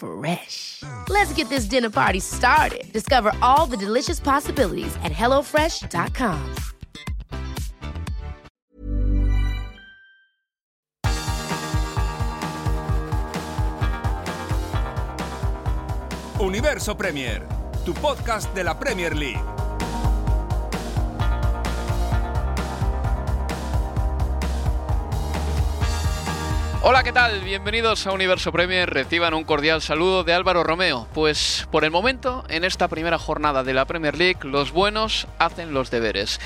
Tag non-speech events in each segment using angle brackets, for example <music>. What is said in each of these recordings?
Fresh. Let's get this dinner party started. Discover all the delicious possibilities at hellofresh.com. Universo Premier, tu podcast de la Premier League. Hola, ¿qué tal? Bienvenidos a Universo Premier. Reciban un cordial saludo de Álvaro Romeo. Pues por el momento, en esta primera jornada de la Premier League, los buenos hacen los deberes.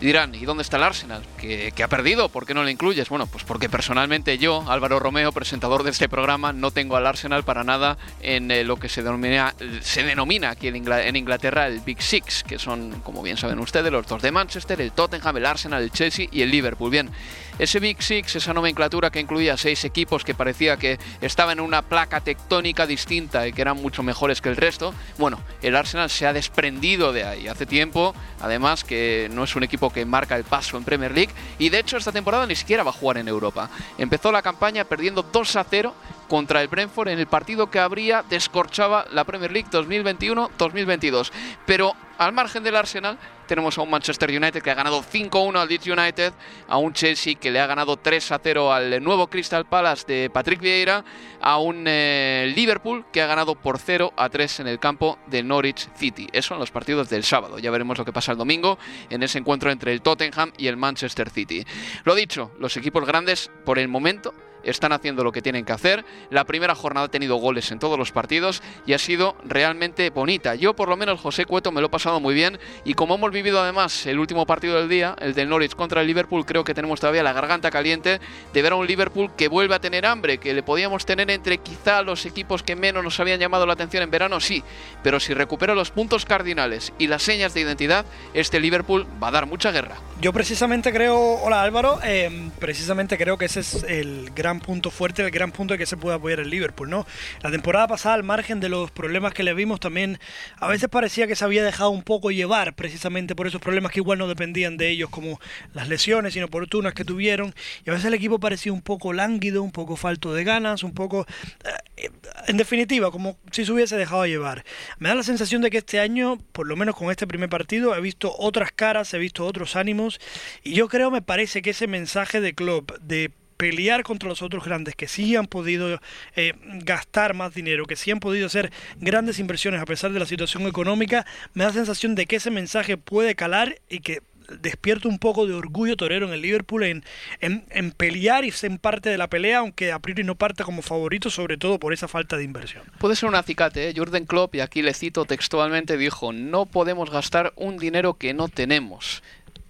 Dirán, ¿y dónde está el Arsenal? ¿Que, ha perdido? ¿Por qué no lo incluyes? Bueno, pues porque personalmente yo, Álvaro Romeo, presentador de este programa, no tengo al Arsenal para nada en eh, lo que se denomina, se denomina aquí en, en Inglaterra el Big Six, que son, como bien saben ustedes, los dos de Manchester, el Tottenham, el Arsenal, el Chelsea y el Liverpool. Bien, ese Big Six, esa nomenclatura que incluía seis equipos que parecía que estaban en una placa tectónica distinta y que eran mucho mejores que el resto, bueno, el Arsenal se ha desprendido de ahí hace tiempo, además que no es un equipo que marca el paso en Premier League y de hecho esta temporada ni siquiera va a jugar en Europa. Empezó la campaña perdiendo 2 a 0 contra el Brentford en el partido que habría descorchaba la Premier League 2021-2022. Pero al margen del Arsenal tenemos a un Manchester United que ha ganado 5-1 al Leeds United, a un Chelsea que le ha ganado 3-0 al nuevo Crystal Palace de Patrick Vieira, a un eh, Liverpool que ha ganado por 0-3 en el campo de Norwich City. Eso en los partidos del sábado. Ya veremos lo que pasa el domingo en ese encuentro entre el Tottenham y el Manchester City. Lo dicho, los equipos grandes por el momento están haciendo lo que tienen que hacer. La primera jornada ha tenido goles en todos los partidos y ha sido realmente bonita. Yo, por lo menos, José Cueto, me lo he pasado muy bien. Y como hemos vivido además el último partido del día, el del Norwich contra el Liverpool, creo que tenemos todavía la garganta caliente de ver a un Liverpool que vuelve a tener hambre, que le podíamos tener entre quizá los equipos que menos nos habían llamado la atención en verano, sí. Pero si recupera los puntos cardinales y las señas de identidad, este Liverpool va a dar mucha guerra. Yo precisamente creo, hola Álvaro, eh, precisamente creo que ese es el gran punto fuerte, el gran punto de que se puede apoyar el Liverpool, ¿no? La temporada pasada, al margen de los problemas que le vimos, también a veces parecía que se había dejado un poco llevar precisamente por esos problemas que igual no dependían de ellos, como las lesiones inoportunas que tuvieron, y a veces el equipo parecía un poco lánguido, un poco falto de ganas, un poco, eh, en definitiva, como si se hubiese dejado llevar. Me da la sensación de que este año, por lo menos con este primer partido, he visto otras caras, he visto otros ánimos, y yo creo, me parece que ese mensaje de Klopp de pelear contra los otros grandes que sí han podido eh, gastar más dinero, que sí han podido hacer grandes inversiones a pesar de la situación económica, me da sensación de que ese mensaje puede calar y que despierta un poco de orgullo torero en el Liverpool en, en, en pelear y ser parte de la pelea, aunque a priori no parta como favorito, sobre todo por esa falta de inversión. Puede ser un acicate, ¿eh? Jürgen Klopp, y aquí le cito textualmente, dijo, no podemos gastar un dinero que no tenemos.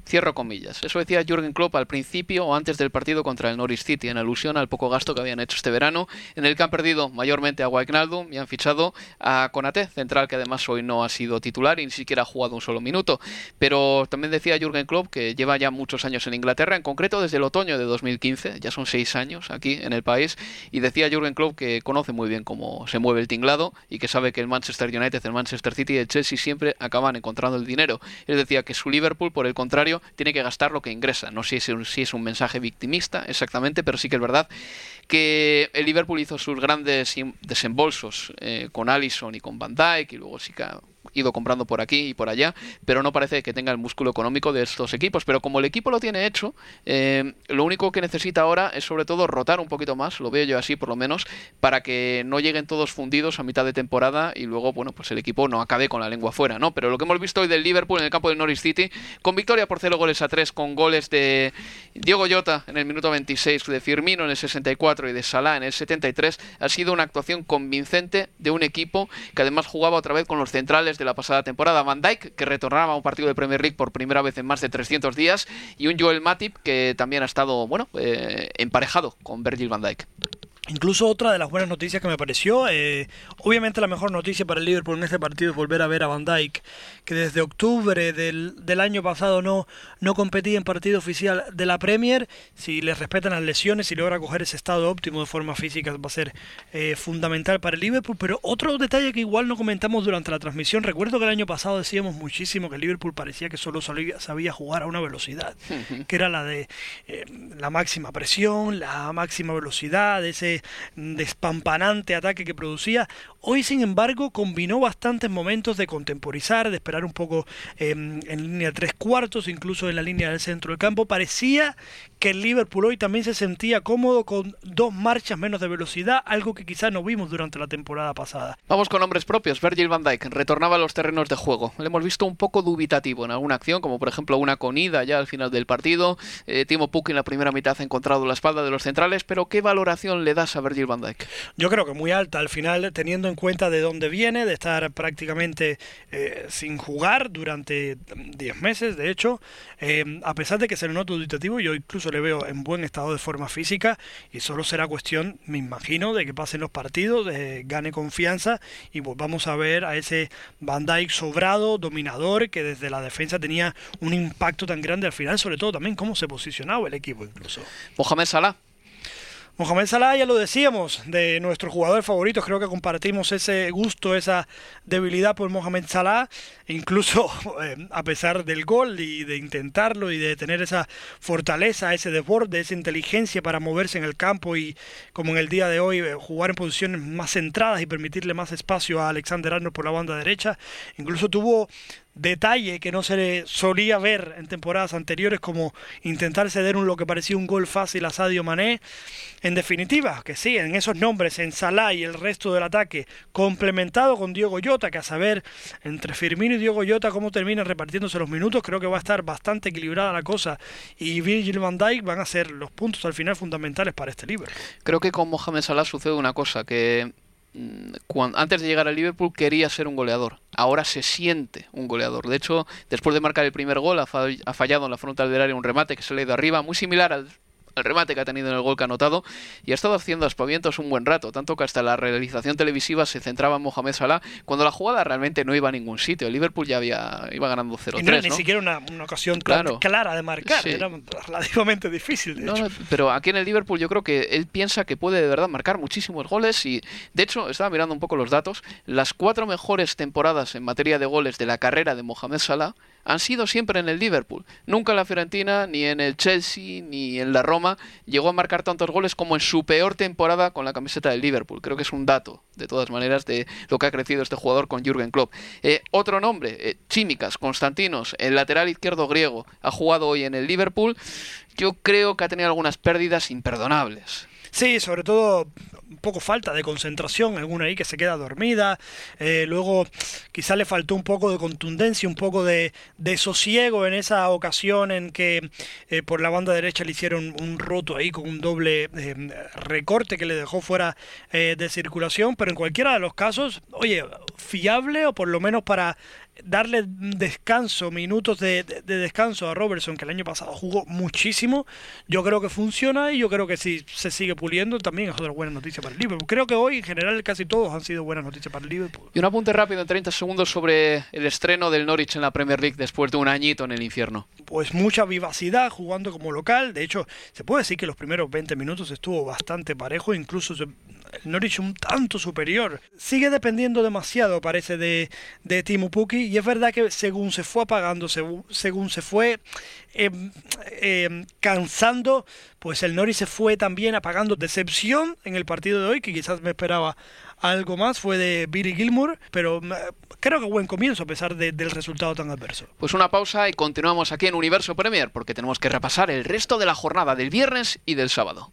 Cierro comillas. Eso decía Jürgen Klopp al principio o antes del partido contra el Norwich City, en alusión al poco gasto que habían hecho este verano, en el que han perdido mayormente a Wijnaldum y han fichado a Konate, central que además hoy no ha sido titular y ni siquiera ha jugado un solo minuto. Pero también decía Jürgen Klopp que lleva ya muchos años en Inglaterra, en concreto desde el otoño de 2015, ya son seis años aquí en el país, y decía Jürgen Klopp que conoce muy bien cómo se mueve el tinglado y que sabe que el Manchester United, el Manchester City y el Chelsea siempre acaban encontrando el dinero. Él decía que su Liverpool, por el contrario, tiene que gastar lo que ingresa. No sé si es un, mensaje victimista exactamente, pero sí que es verdad que el Liverpool hizo sus grandes desembolsos eh, con Allison y con Van Dijk y luego sí que ido comprando por aquí y por allá, pero no parece que tenga el músculo económico de estos equipos. Pero como el equipo lo tiene hecho, eh, lo único que necesita ahora es sobre todo rotar un poquito más, lo veo yo así por lo menos, para que no lleguen todos fundidos a mitad de temporada y luego, bueno, pues el equipo no acabe con la lengua fuera, ¿no? Pero lo que hemos visto hoy del Liverpool en el campo del Norwich City, con victoria por 0 goles a 3, con goles de Diego Llota en el minuto 26, de Firmino en el 64 y de Salah en el 73, ha sido una actuación convincente de un equipo que además jugaba otra vez con los centrales de la pasada temporada. Van Dijk, que retornaba a un partido de Premier League por primera vez en más de 300 días, y un Joel Matip que también ha estado, bueno, eh, emparejado con Virgil van Dijk. Incluso otra de las buenas noticias que me pareció, eh, obviamente la mejor noticia para el Liverpool en este partido es volver a ver a Van Dijk, que desde octubre del, del, año pasado no, no competía en partido oficial de la Premier. Si le respetan las lesiones y logra coger ese estado óptimo de forma física va a ser eh, fundamental para el Liverpool. Pero otro detalle que igual no comentamos durante la transmisión, recuerdo que el año pasado decíamos muchísimo que el Liverpool parecía que solo sabía, sabía jugar a una velocidad, que era la de eh, la máxima presión, la máxima velocidad, ese despampanante ataque que producía. Hoy, sin embargo, combinó bastantes momentos de contemporizar, de esperar un poco eh, en línea tres cuartos, incluso en la línea del centro del campo. Parecía que el Liverpool hoy también se sentía cómodo con dos marchas menos de velocidad, algo que quizá no vimos durante la temporada pasada. Vamos con nombres propios. Virgil van Dijk retornaba a los terrenos de juego. Le hemos visto un poco dubitativo en alguna acción, como por ejemplo una conida ya al final del partido. Eh, Timo Puk en la primera mitad ha encontrado la espalda de los centrales, pero ¿qué valoración le das a Virgil van Dijk? Yo creo que muy alta al final, teniendo en cuenta de dónde viene, de estar prácticamente eh, sin jugar durante 10 meses, de hecho, eh, a pesar de que se le nota dubitativo, yo incluso le veo en buen estado de forma física y solo será cuestión, me imagino, de que pasen los partidos, de, gane confianza y volvamos a ver a ese Van Dijk sobrado, dominador, que desde la defensa tenía un impacto tan grande al final, sobre todo también cómo se posicionaba el equipo incluso. Mohamed Salah. Mohamed Salah, ya lo decíamos, de nuestros jugadores favoritos, creo que compartimos ese gusto, esa debilidad por Mohamed Salah, incluso <laughs> eh, a pesar del gol y de intentarlo y de tener esa fortaleza, ese desborde, esa inteligencia para moverse en el campo y como en el día de hoy eh, jugar en posiciones más centradas y permitirle más espacio a Alexander Arnold por la banda derecha, incluso tuvo detalle que no se le solía ver en temporadas anteriores como intentar ceder un lo que parecía un gol fácil a Sadio Mané. En definitiva, que sí, en esos nombres, en Salah y el resto del ataque, complementado con Diego Llota, que a saber entre Firmino y Diego Llota cómo terminan repartiéndose los minutos, creo que va a estar bastante equilibrada la cosa y Virgil van Dijk van a ser los puntos al final fundamentales para este libro. Creo que con Mohamed Salah sucede una cosa que cuando, antes de llegar al Liverpool quería ser un goleador. Ahora se siente un goleador. De hecho, después de marcar el primer gol, ha, fallado en la frontal del área un remate que se le ha ido arriba, muy similar al el remate que ha tenido en el gol que ha anotado y ha estado haciendo aspavientos un buen rato, tanto que hasta la realización televisiva se centraba en Mohamed Salah cuando la jugada realmente no iba a ningún sitio. El Liverpool ya había iba ganando 0-3. No, ni siquiera una, ocasión claro. clara de marcar, era relativamente difícil. De hecho. pero aquí en el Liverpool yo creo que él piensa que puede de verdad marcar muchísimos goles y de hecho estaba mirando un poco los datos, las cuatro mejores temporadas en materia de goles de la carrera de Mohamed Salah han sido siempre en el Liverpool. Nunca en la Fiorentina, ni en el Chelsea, ni en la Roma llegó a marcar tantos goles como en su peor temporada con la camiseta del Liverpool. Creo que es un dato, de todas maneras, de lo que ha crecido este jugador con Jürgen Klopp. Eh, otro nombre, eh, Constantinos, el lateral izquierdo griego, ha jugado hoy en el Liverpool. Yo creo que ha tenido algunas pérdidas imperdonables. Sí, sobre todo un poco falta de concentración, alguna ahí que se queda dormida, eh, luego quizá le faltó un poco de contundencia, un poco de, sosiego en esa ocasión en que eh, por la banda derecha le hicieron un roto ahí con un doble eh, recorte que le dejó fuera de circulación, pero en cualquiera de los casos, oye, fiable o por lo menos para darle descanso, minutos de, descanso a Robertson, que el año pasado jugó muchísimo, yo creo que funciona y yo creo que si se sigue puliendo también es otra buena noticia para el Liverpool. Creo que hoy en general casi todos han sido buenas noticias para el Liverpool. Y un apunte rápido en 30 segundos sobre el estreno del Norwich en la Premier League después de un añito en el infierno. Pues mucha vivacidad jugando como local, de hecho se puede decir que los primeros 20 minutos estuvo bastante parejo, incluso el Norwich un tanto superior. Sigue dependiendo demasiado, parece, de, de Timo Pukki y es verdad que según se fue apagando, según, se fue em, em, cansando, pues el Norwich se fue también apagando. Decepción en el partido de hoy, que quizás me esperaba algo más, fue de Billy Gilmour, pero creo que buen comienzo a pesar del resultado tan adverso. Pues una pausa y continuamos aquí en Universo Premier porque tenemos que repasar el resto de la jornada del viernes y del sábado.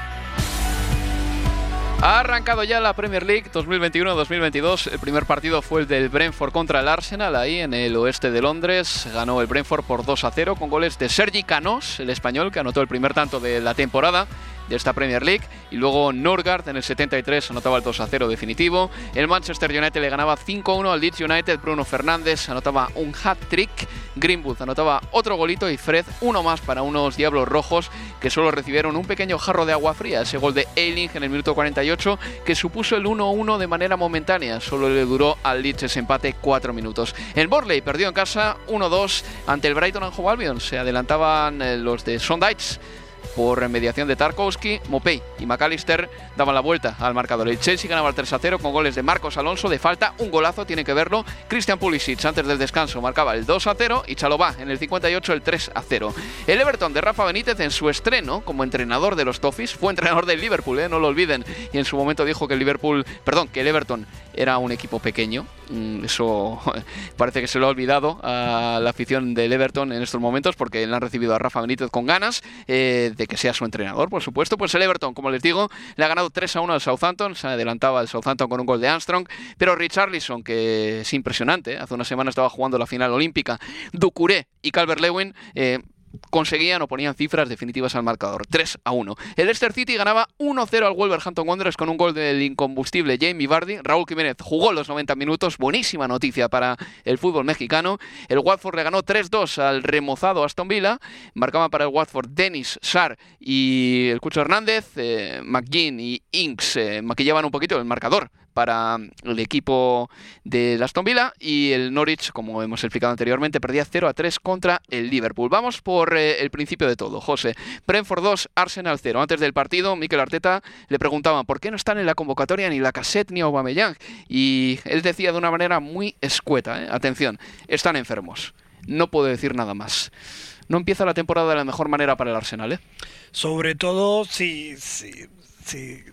Ha arrancado ya la Premier League 2021-2022. El primer partido fue el del Brentford contra el Arsenal, ahí en el oeste de Londres. Ganó el Brentford por 2 a 0 con goles de Sergi Canos, el español, que anotó el primer tanto de la temporada de esta Premier League. Y luego Norgard en el 73 anotaba el 2 a 0 definitivo. El Manchester United le ganaba 5-1 al Leeds United. Bruno Fernández anotaba un hat-trick. Greenwood anotaba otro golito y Fred uno más para unos Diablos Rojos que solo recibieron un pequeño jarro de agua fría. Ese gol de Eiling en el minuto 48 que supuso el 1-1 de manera momentánea. Solo le duró al Leeds ese empate 4 minutos. El Borley perdió en casa 1-2 ante el Brighton and Hove Albion. Se adelantaban eh, los de Sondites por remediación de Tarkowski, Mopey y McAllister daban la vuelta al marcador. El Chelsea ganaba el 3 a 0 con goles de Marcos Alonso de falta, un golazo, tiene que verlo. Christian Pulisic antes del descanso marcaba el 2 a 0 y Chalobá en el 58 el 3 a 0. El Everton de Rafa Benítez en su estreno como entrenador de los Toffees fue entrenador del Liverpool, ¿eh? no lo olviden, y en su momento dijo que el Liverpool, perdón, que el Everton era un equipo pequeño. Mm, eso <laughs> parece que se lo ha olvidado a la afición del Everton en estos momentos porque le han recibido a Rafa Benítez con ganas eh, de que sea su entrenador, por supuesto. Pues el Everton, como les digo, le ha ganado 3 a 1 al Southampton. Se adelantaba el Southampton con un gol de Armstrong. Pero Richarlison, que es impresionante, hace una semana estaba jugando la final olímpica. Ducuré y Calvert Lewin. Eh, conseguían o ponían cifras definitivas al marcador. 3 a 1. El Leicester City ganaba 1-0 al Wolverhampton Wanderers con un gol del incombustible Jamie Vardy. Raúl Jiménez jugó los 90 minutos. Buenísima noticia para el fútbol mexicano. El Watford le ganó 3-2 al remozado Aston Villa. Marcaban para el Watford Dennis Sar y el Cucho Hernández. Eh, McGinn y Inks eh, maquillaban un poquito el marcador para el equipo de Aston Villa y el Norwich, como hemos explicado anteriormente, perdía 0 a 3 contra el Liverpool. Vamos por eh, el principio de todo, José. Brentford 2, Arsenal 0. Antes del partido, Mikel Arteta le preguntaban por qué no están en la convocatoria ni la cassette ni Aubameyang y él decía de una manera muy escueta, ¿eh? atención, están enfermos. No puedo decir nada más. No empieza la temporada de la mejor manera para el Arsenal, ¿eh? Sobre todo si, si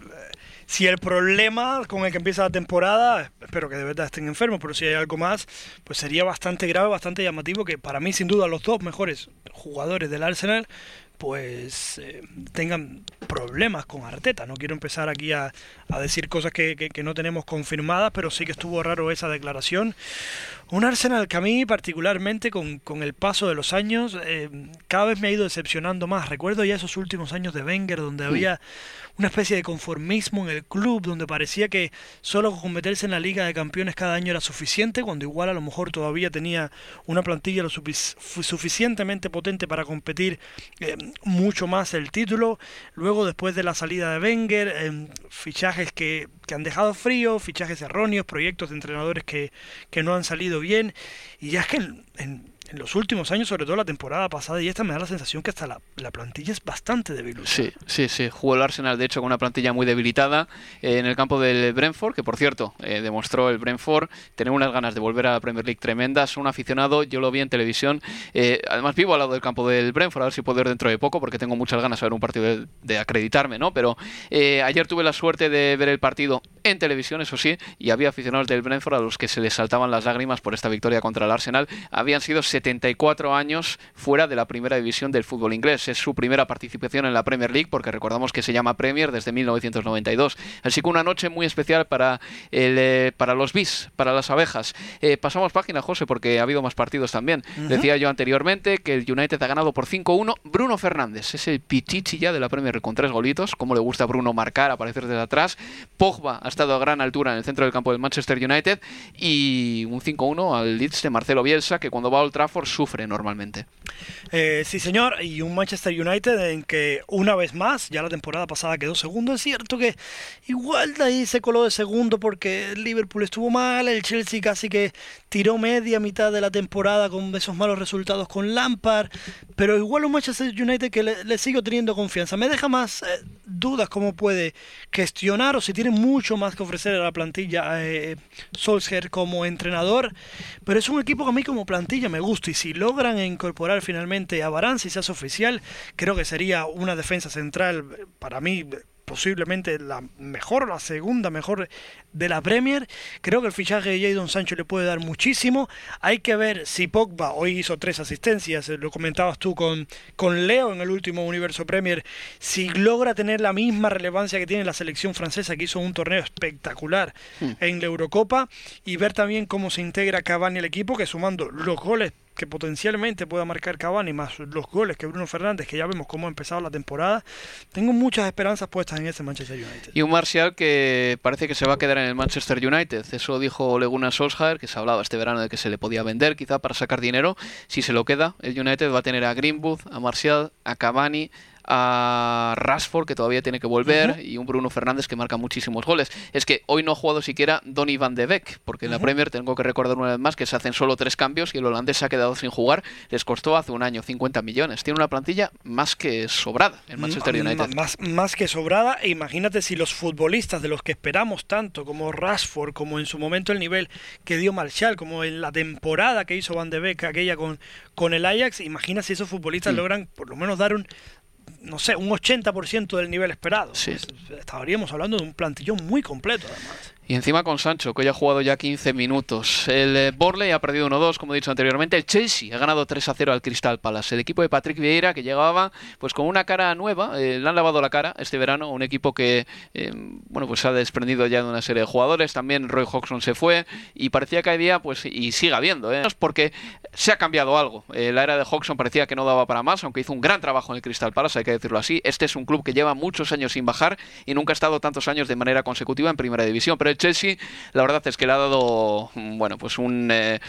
si el problema con el que empieza la temporada, espero que de verdad estén enfermos, pero si hay algo más, pues sería bastante grave, bastante llamativo que para mí sin duda los dos mejores jugadores del Arsenal pues eh, tengan problemas con Arteta. No quiero empezar aquí a, decir cosas que, no tenemos confirmadas, pero sí que estuvo raro esa declaración. Un Arsenal que a mí particularmente con, el paso de los años eh, cada vez me ha ido decepcionando más. Recuerdo ya esos últimos años de Wenger donde había una especie de conformismo en el club donde parecía que solo con meterse en la Liga de Campeones cada año era suficiente, cuando igual a lo mejor todavía tenía una plantilla lo suficientemente potente para competir eh, mucho más el título. Luego, después de la salida de Wenger, eh, fichajes que, que, han dejado frío, fichajes erróneos, proyectos de entrenadores que, que no han salido bien. Y ya es que en los últimos años, sobre todo la temporada pasada y esta, me da la sensación que hasta la, plantilla es bastante débil. Sí, sí, sí. Jugó el Arsenal, de hecho, con una plantilla muy debilitada eh, en el campo del Brentford, que por cierto, eh, demostró el Brentford tener unas ganas de volver a la Premier League tremendas. Un aficionado, yo lo vi en televisión. Eh, además, vivo al lado del campo del Brentford, a ver si puedo ir dentro de poco, porque tengo muchas ganas de ver un partido de, acreditarme, ¿no? Pero ayer tuve la suerte de ver el partido en televisión, eso sí, y había aficionados del Brentford a los que se les saltaban las lágrimas por esta victoria contra el Arsenal. Habían sido 74 años fuera de la primera división del fútbol inglés. Es su primera participación en la Premier League, porque recordamos que se llama Premier desde 1992. Así que una noche muy especial para, el, eh, para los bis, para las abejas. Eh, pasamos página, José, porque ha habido más partidos también. Decía yo anteriormente que el United ha ganado por 5-1. Bruno Fernández es el pichichi ya de la Premier con tres golitos. Como le gusta a Bruno marcar, aparecer desde atrás. Pogba ha estado a gran altura en el centro del campo del Manchester United. Y un 5-1 al Leeds de Marcelo Bielsa, que cuando va a Old Trafford sufre normalmente. Eh, sí, señor, y un Manchester United en que una vez más, ya la temporada pasada quedó segundo. Es cierto que igual de ahí se coló de segundo porque el Liverpool estuvo mal, el Chelsea casi que tiró media mitad de la temporada con esos malos resultados con Lampard, pero igual un Manchester United que le, sigo teniendo confianza. Me deja más eh, dudas cómo puede gestionar o si tiene mucho más que ofrecer a la plantilla eh, Solskjaer como entrenador, pero es un equipo que a mí como plantilla me gusta y si logran incorporar finalmente a Barán, si se hace oficial, creo que sería una defensa central para mí posiblemente la mejor la segunda mejor de la Premier. Creo que el fichaje de Jadon Sancho le puede dar muchísimo. Hay que ver si Pogba hoy hizo tres asistencias, lo comentabas tú con, con Leo en el último Universo Premier, si logra tener la misma relevancia que tiene la selección francesa que hizo un torneo espectacular hmm. en la Eurocopa y ver también cómo se integra Cavani al equipo que sumando los goles que potencialmente pueda marcar Cavani, más los goles que Bruno Fernández, que ya vemos cómo ha empezado la temporada, tengo muchas esperanzas puestas en ese Manchester United. Y un Marcial que parece que se va a quedar en el Manchester United. Eso dijo Leguna Solskjaer, que se hablaba este verano de que se le podía vender quizá para sacar dinero. Si se lo queda, el United va a tener a Greenwood, a Marcial, a Cavani, a Rashford, que todavía tiene que volver, y un Bruno Fernández que marca muchísimos goles. Es que hoy no ha jugado siquiera Donny van de Beek, porque en la Premier tengo que recordar una vez más que se hacen solo tres cambios y el holandés se ha quedado sin jugar. Les costó hace un año 50 millones. Tiene una plantilla más que sobrada en Manchester United. Más, más que sobrada, e imagínate si los futbolistas de los que esperamos tanto, como Rashford, como en su momento el nivel que dio Marshall, como en la temporada que hizo Van de Beek, aquella con, con el Ajax, imagina si esos futbolistas mm. logran por lo menos dar un no sé, un 80% del nivel esperado. Sí. Pues, estaríamos hablando de un plantillón muy completo, además. Y encima con Sancho, que hoy ha jugado ya 15 minutos. El eh, Borley ha perdido 1-2, como he dicho anteriormente. El Chelsea ha ganado 3-0 al Crystal Palace. El equipo de Patrick Vieira, que llegaba pues con una cara nueva, eh, le han lavado la cara este verano. Un equipo que eh, bueno pues se ha desprendido ya de una serie de jugadores. También Roy Hodgson se fue y parecía que había, pues, y sigue habiendo, ¿eh? porque se ha cambiado algo. la era de Hodgson parecía que no daba para más, aunque hizo un gran trabajo en el Crystal Palace, hay que decirlo así. Este es un club que lleva muchos años sin bajar y nunca ha estado tantos años de manera consecutiva en primera división. Pero Chelsea, la verdad es que le ha dado, bueno, pues un, eh,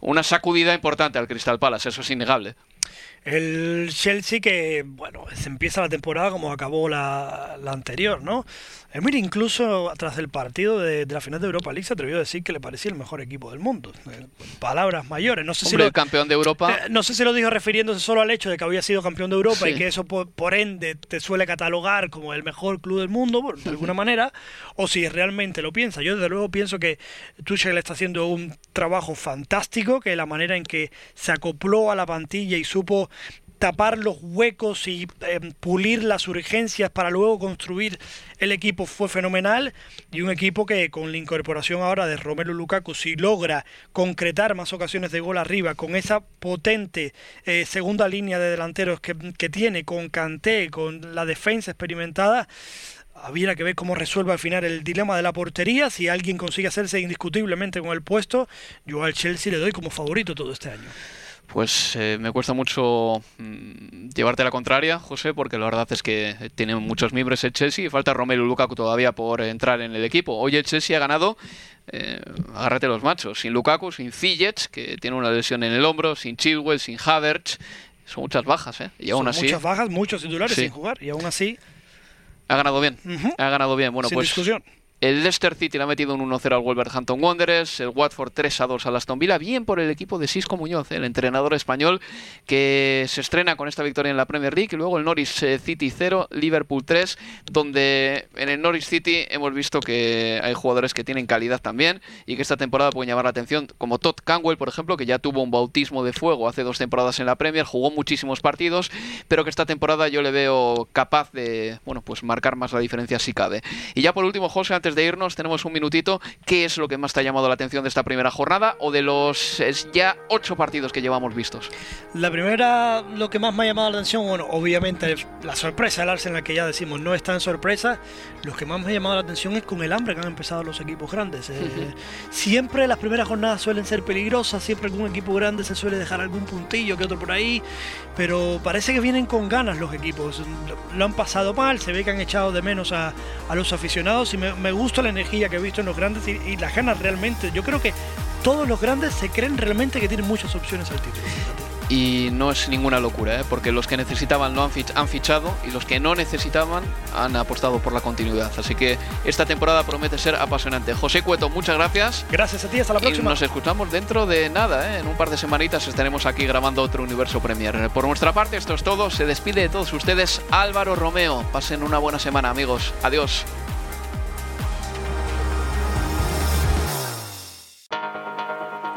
una sacudida importante al Crystal Palace, eso es innegable. El Chelsea que, bueno, se empieza la temporada como acabó la, la anterior, ¿no? Emir incluso tras el partido de, la final de Europa League se atrevió a decir que le parecía el mejor equipo del mundo. Eh, palabras mayores. No sé si lo, el campeón de Europa. Eh, no sé si lo dijo refiriéndose solo al hecho de que había sido campeón de Europa y que eso por, ende te suele catalogar como el mejor club del mundo, de alguna manera, o si realmente lo piensa. Yo desde luego pienso que Tuchel está haciendo un trabajo fantástico, que la manera en que se acopló a la plantilla y supo tapar los huecos y em, pulir las urgencias para luego construir el equipo fue fenomenal y un equipo que con la incorporación ahora de Romelu Lukaku si logra concretar más ocasiones de gol arriba con esa potente eh, segunda línea de delanteros que, que tiene con Kanté, con la defensa experimentada habría que ver cómo resuelve al final el dilema de la portería. Si alguien consigue hacerse indiscutiblemente con el puesto, yo al Chelsea le doy como favorito todo este año pues eh, me cuesta mucho mm, llevarte la contraria, José, porque la verdad es que tiene muchos miembros el Chelsea y falta Romelu Lukaku todavía por entrar en el equipo. Hoy el Chelsea ha ganado, eh, agárrate los machos, sin Lukaku, sin Ziyech, que tiene una lesión en el hombro, sin Chilwell, sin Havertz. Son muchas bajas, ¿eh? Y aún así. Muchas bajas, muchos titulares sin jugar, y aún así. Ha ganado bien. Ha ganado bien. Bueno, sin pues. Discusión. El Leicester City le ha metido un 1-0 al Wolverhampton Wanderers, el Watford 3-2 al Aston Villa, bien por el equipo de Sisco Muñoz, el entrenador español que se estrena con esta victoria en la Premier League, y luego el Norwich eh, City 0, Liverpool 3, donde en el Norwich City hemos visto que hay jugadores que tienen calidad también y que esta temporada pueden llamar la atención, como Todd Canwell, por ejemplo, que ya tuvo un bautismo de fuego hace dos temporadas en la Premier, jugó muchísimos partidos, pero que esta temporada yo le veo capaz de, bueno, pues marcar más la diferencia si cabe. Y ya por último, José, antes antes de irnos, tenemos un minutito. ¿Qué es lo que más te ha llamado la atención de esta primera jornada o de los ya ocho partidos que llevamos vistos? La primera, lo que más me ha llamado la atención, bueno, obviamente la sorpresa del Arsenal, que ya decimos no es tan sorpresa. Lo que más me ha llamado la atención es con el hambre que han empezado los equipos grandes. Eh, siempre las primeras jornadas suelen ser peligrosas, siempre algún equipo grande se suele dejar algún puntillo que otro por ahí, pero parece que vienen con ganas los equipos. Lo han pasado mal, se ve que han echado de menos a, los aficionados y me, gusta la energía que he visto en los grandes y, y las ganas realmente. Yo creo que todos los grandes se creen realmente que tienen muchas opciones al título y no es ninguna locura, ¿eh? porque los que necesitaban lo han, fichado y los que no necesitaban han apostado por la continuidad. Así que esta temporada promete ser apasionante. José Cueto, muchas gracias. Gracias a ti, hasta la próxima. Y nos escuchamos dentro de nada, ¿eh? en un par de semanitas estaremos aquí grabando otro Universo Premier. Por nuestra parte, esto es todo. Se despide de todos ustedes Álvaro Romeo. Pasen una buena semana, amigos. Adiós.